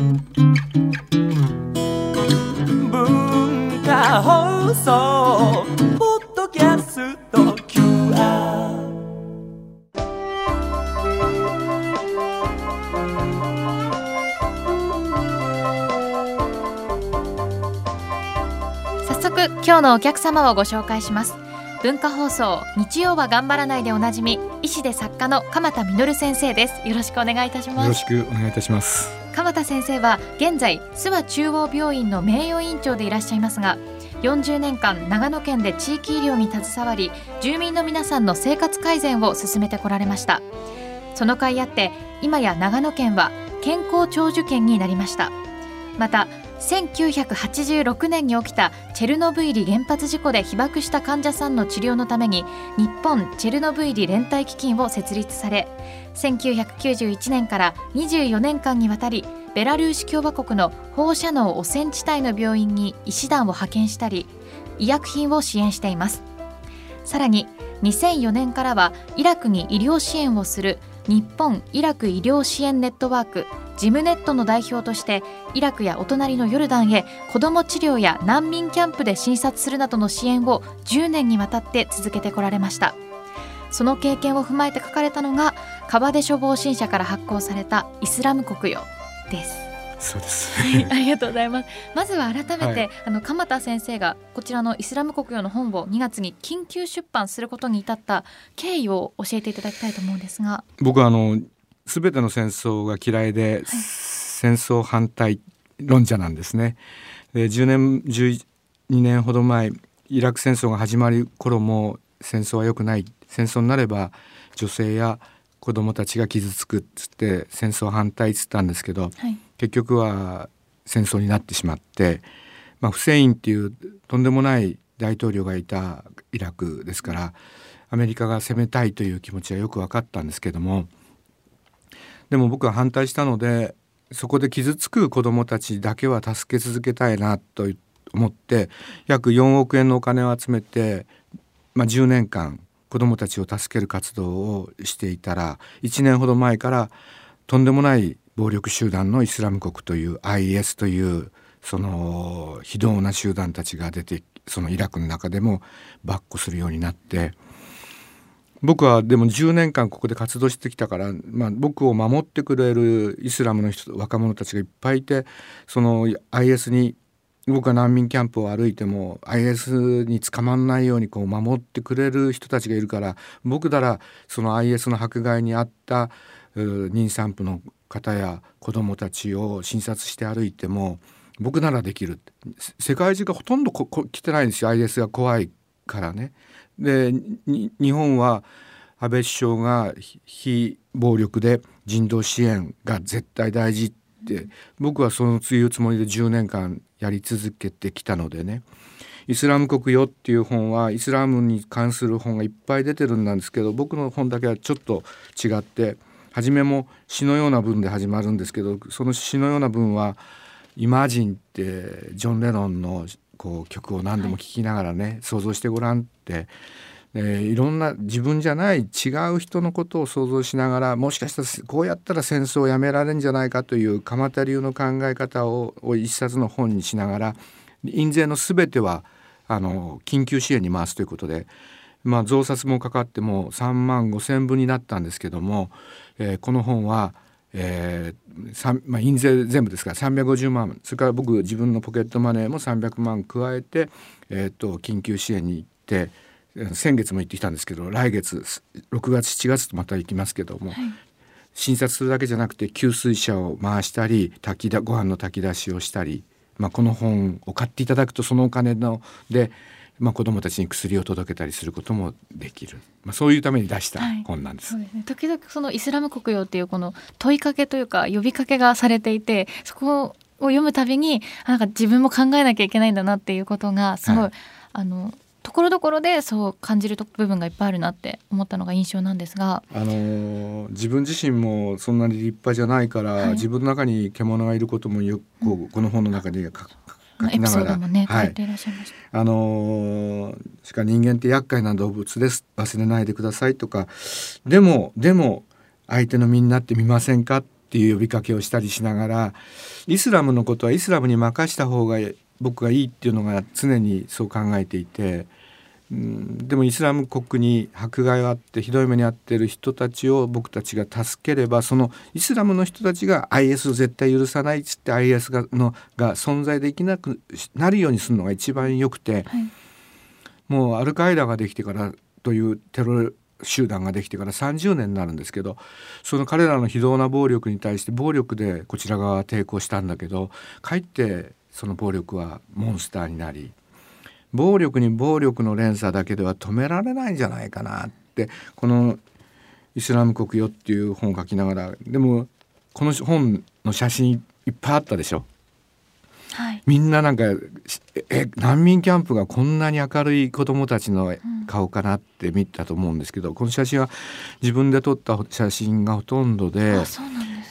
文化放送ポッドキャスト QR 早速今日のお客様をご紹介します。文化放送日曜は頑張らないでおなじみ医師で作家の鎌田実先生です。よろしくお願いいたしよろますしくお願いいたします。鎌田先生は現在諏訪中央病院の名誉院長でいらっしゃいますが40年間長野県で地域医療に携わり住民の皆さんの生活改善を進めてこられました。その甲斐あって今や長野県は健康長寿県になりました。また1986年に起きたチェルノブイリ原発事故で被爆した患者さんの治療のために日本チェルノブイリ連帯基金を設立され1991年から24年間にわたりベラルーシ共和国の放射能汚染地帯の病院に医師団を派遣したり医薬品を支援しています。さらに2004年からはイラクに医療支援をする日本イラク医療支援ネットワークジムネットの代表としてイラクやお隣のヨルダンへ子ども治療や難民キャンプで診察するなどの支援を10年にわたって続けてこられましたその経験を踏まえて書かれたのが川出処方新社から発行されたイスラム国よですそうです。はい、ありがとうございます。まずは改めて、はいあの鎌田先生がこちらのイスラム国用の本を2月に緊急出版することに至った経緯を教えていただきたいと思うんですが、僕はあのすべての戦争が嫌いで、戦争反対論者なんですね。で10年12年ほど前イラク戦争が始まる頃も戦争は良くない。戦争になれば女性や子供たちが傷つくっつって戦争反対っつったんですけどはい、結局は戦争になってしまって、まあ、フセインっていうとんでもない大統領がいたイラクですからアメリカが攻めたいという気持ちはよく分かったんですけどもでも僕は反対したのでそこで傷つく子どもたちだけは助け続けたいなと思って約4億円のお金を集めて、まあ、10年間子どもたちを助ける活動をしていたら1年ほど前からとんでもない暴力集団のイスラム国という IS というその非道な集団たちが出てそのイラクの中でも跋扈するようになって僕はでも10年間ここで活動してきたから、まあ、僕を守ってくれるイスラムの人若者たちがいっぱいいてその IS に僕が難民キャンプを歩いても IS に捕まらないようにこう守ってくれる人たちがいるから僕ならその IS の迫害にあった妊産婦の方や子どもたちを診察して歩いても僕ならできる。世界中がほとんど来てないんですよ。IS が怖い。からね。で日本は安倍首相が非暴力で人道支援が絶対大事って僕はそのいうつもりで10年間やり続けてきたのでね「イスラム国よ」っていう本はイスラムに関する本がいっぱい出てるんですけど僕の本だけはちょっと違って初めも詩のような文で始まるんですけどその詩のような文は「イマジン」ってジョン・レノンのこう曲を何度も聴きながらね、想像してごらんって、えーいろんな自分じゃない違う人のことを想像しながらもしかしたらこうやったら戦争をやめられんじゃないかという鎌田流の考え方をを一冊の本にしながら印税の全てはあの緊急支援に回すということで、まあ、増刷もかかっても3万5,000分になったんですけども、えーこの本は、えーまあ、印税全部ですから350万それから僕自分のポケットマネーも300万加えて、えー、と緊急支援に行ってえー先月も行ってきたんですけど来月6月7月とまた行きますけども、診察するだけじゃなくて給水車を回したり炊きだご飯の炊き出しをしたり、まあ、この本を買っていただくとそのお金ので、まあ、子どもたちに薬を届けたりすることもできる、まあ、そういうために出したはい。本なんです。そうですね。時々そのイスラム国用っていうこの問いかけというか呼びかけがされていて、そこを読むたびにあなんか自分も考えなきゃいけないんだなっていうことがすごい、はい。あのところどころでそう感じると部分がいっぱいあるなって思ったのが印象なんですが、あのー自分自身もそんなに立派じゃないから、はい。自分の中に獣がいることもよくこの本の中で書書きながら、ードもね、はい書いていらっしゃいました。あのーしか人間って厄介な動物です忘れないでくださいとかでもでも相手の身になってみませんかっっていう呼びかけをしたりしながらイスラムのことはイスラムに任した方が僕がいいっていうのが常にそう考えていて、うん、でもイスラム国に迫害があってひどい目に遭っている人たちを僕たちが助ければそのイスラムの人たちが IS を絶対許さないっつって IS がのが存在できなくなるようにするのが一番よくて、はい、もうアルカイダができてからというテロ集団ができてから30年になるんですけどその彼らの非道な暴力に対して暴力でこちら側は抵抗したんだけどかえってその暴力はモンスターになり暴力に暴力の連鎖だけでは止められないんじゃないかなってこの「イスラム国よ」っていう本を書きながらでもこの本の写真いっぱいあったでしょ？はい、みんななんかえ難民キャンプがこんなに明るい子どもたちの顔かなって見たと思うんですけど、うん、この写真は自分で撮った写真がほとんどで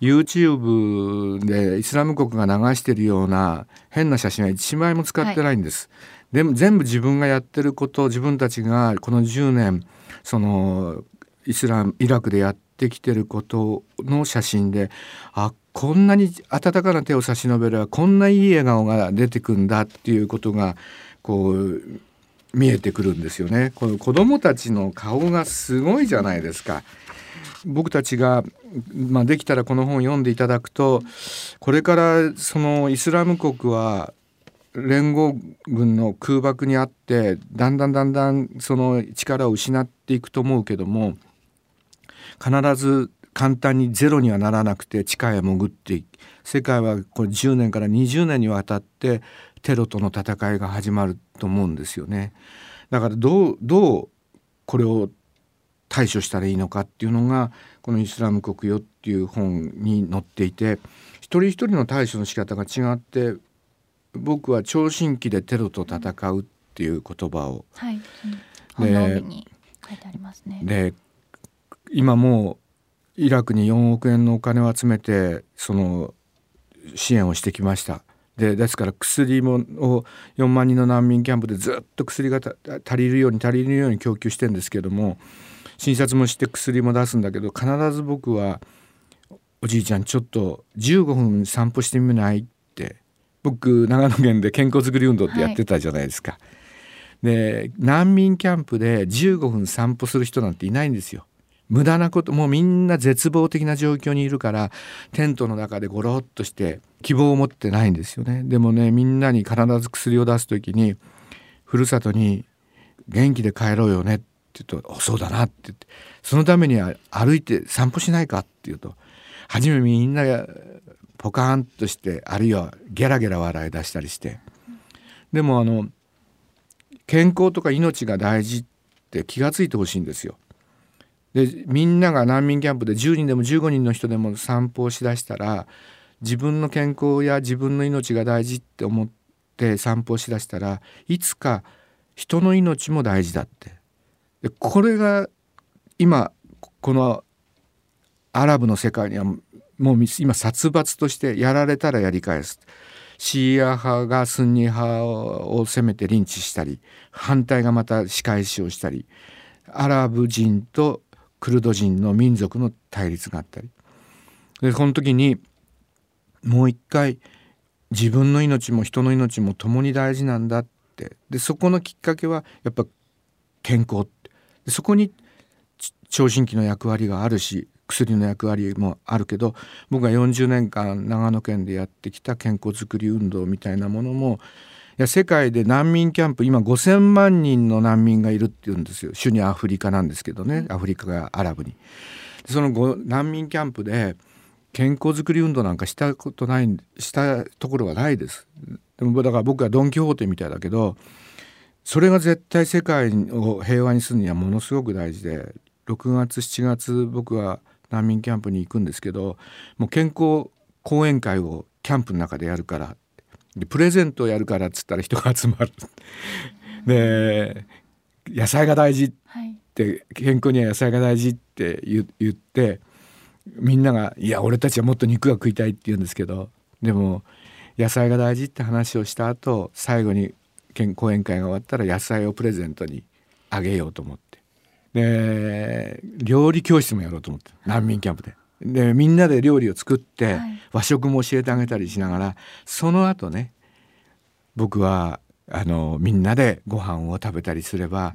YouTube でイスラム国が流してるような変な写真は1枚も使ってないんです。はい、でも全部自分がやってること自分たちがこの10年そのイスラムイラクでやってきてることの写真であこんなに温かな手を差し伸べればこんないい笑顔が出てくんだっていうことがこう見えてくるんですよね。この子供たちの顔がすごいじゃないですか。僕たちが、まあ、できたらこの本を読んでいただくとこれからそのイスラム国は連合軍の空爆にあってだんだんだんだんその力を失っていくと思うけども必ず簡単にゼロにはならなくて地下へ潜っていく世界はこれ10年から20年にわたってテロとの戦いが始まると思うんですよね。だからどうどうこれを対処したらいいのかっていうのがこの「イスラム国よ」っていう本に載っていて一人一人の対処の仕方が違って僕は聴診器でテロと戦うっていう言葉を、はい、でで今もうイラクに4億円のお金を集めてその支援をしてきました。でですから薬もを4万人の難民キャンプでずっと薬が足りるように足りるように供給してんですけども診察もして薬も出すんだけど必ず僕は「おじいちゃんちょっと15分散歩してみない?」って僕長野県で健康づくり運動ってやってたじゃないですか。はい、で難民キャンプで15分散歩する人なんていないんですよ。無駄なこともうみんな絶望的な状況にいるからテントの中でゴロッとして希望を持ってないんですよねでもねみんなに必ず薬を出す時にふるさとに元気で帰ろうよねって言うと「そうだな」って言ってそのためには歩いて散歩しないかって言うと初めみんながポカーンとしてあるいはゲラゲラ笑い出したりしてでもあの健康とか命が大事って気が付いてほしいんですよ。でみんなが難民キャンプで10人でも15人の人でも散歩をしだしたら自分の健康や自分の命が大事って思って散歩をしだしたらいつか人の命も大事だってでこれが今このアラブの世界にはもう今殺伐としてやられたらやり返す。シーア派がスンニ派を攻めてリンチしたり反対がまた仕返しをしたりアラブ人とクルド人の民族の対立があったり。でこの時にもう一回自分の命も人の命も共に大事なんだって。でそこのきっかけはやっぱ健康でそこに聴診器の役割があるし薬の役割もあるけど僕が40年間長野県でやってきた健康づくり運動みたいなものもや世界で難民キャンプ今5,000万人の難民がいるっていうんですよ主にアフリカなんですけどねアフリカがアラブに。その難民キャンプで健康づくり運動なんかしたことないしたところがないです。でもだから僕はドン・キホーテみたいだけどそれが絶対世界を平和にするにはものすごく大事で6月7月僕は難民キャンプに行くんですけどもう健康講演会をキャンプの中でやるからでプレゼントをやるからっつったら人が集まる。で野菜が大事って、はい、健康には野菜が大事って言ってみんなが「いや俺たちはもっと肉が食いたい」って言うんですけどでも野菜が大事って話をした後最後に講演会が終わったら野菜をプレゼントにあげようと思ってで料理教室もやろうと思って難民キャンプで。でみんなで料理を作って、はい。和食も教えてあげたりしながらその後ね僕はあのみんなでご飯を食べたりすれば、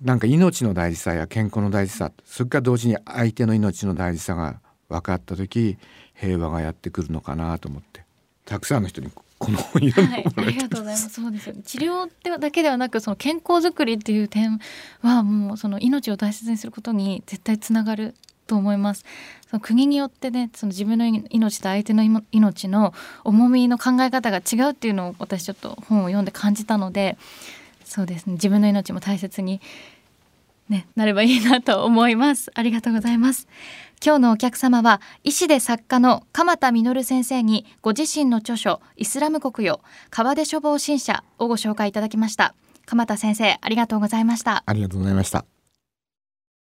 なんか命の大事さや健康の大事さそれから同時に相手の命の大事さが分かった時平和がやってくるのかなと思ってたくさんの人にこの本を読んではい、あもらいたいりがとうございます。そうですよね。治療ではだけではなく、その健康づくりっていう点はもうその命を大切にすることに絶対つながると思います。その国によってね、その自分の命と相手の命の重みの考え方が違うっていうのを私ちょっと本を読んで感じたので、そうですね。自分の命も大切にね、なればいいなと思います。ありがとうございます。今日のお客様は医師で作家の鎌田実先生にご自身の著書イスラム国よ川出処方新社をご紹介いただきました鎌田先生ありがとうございましたありがとうございました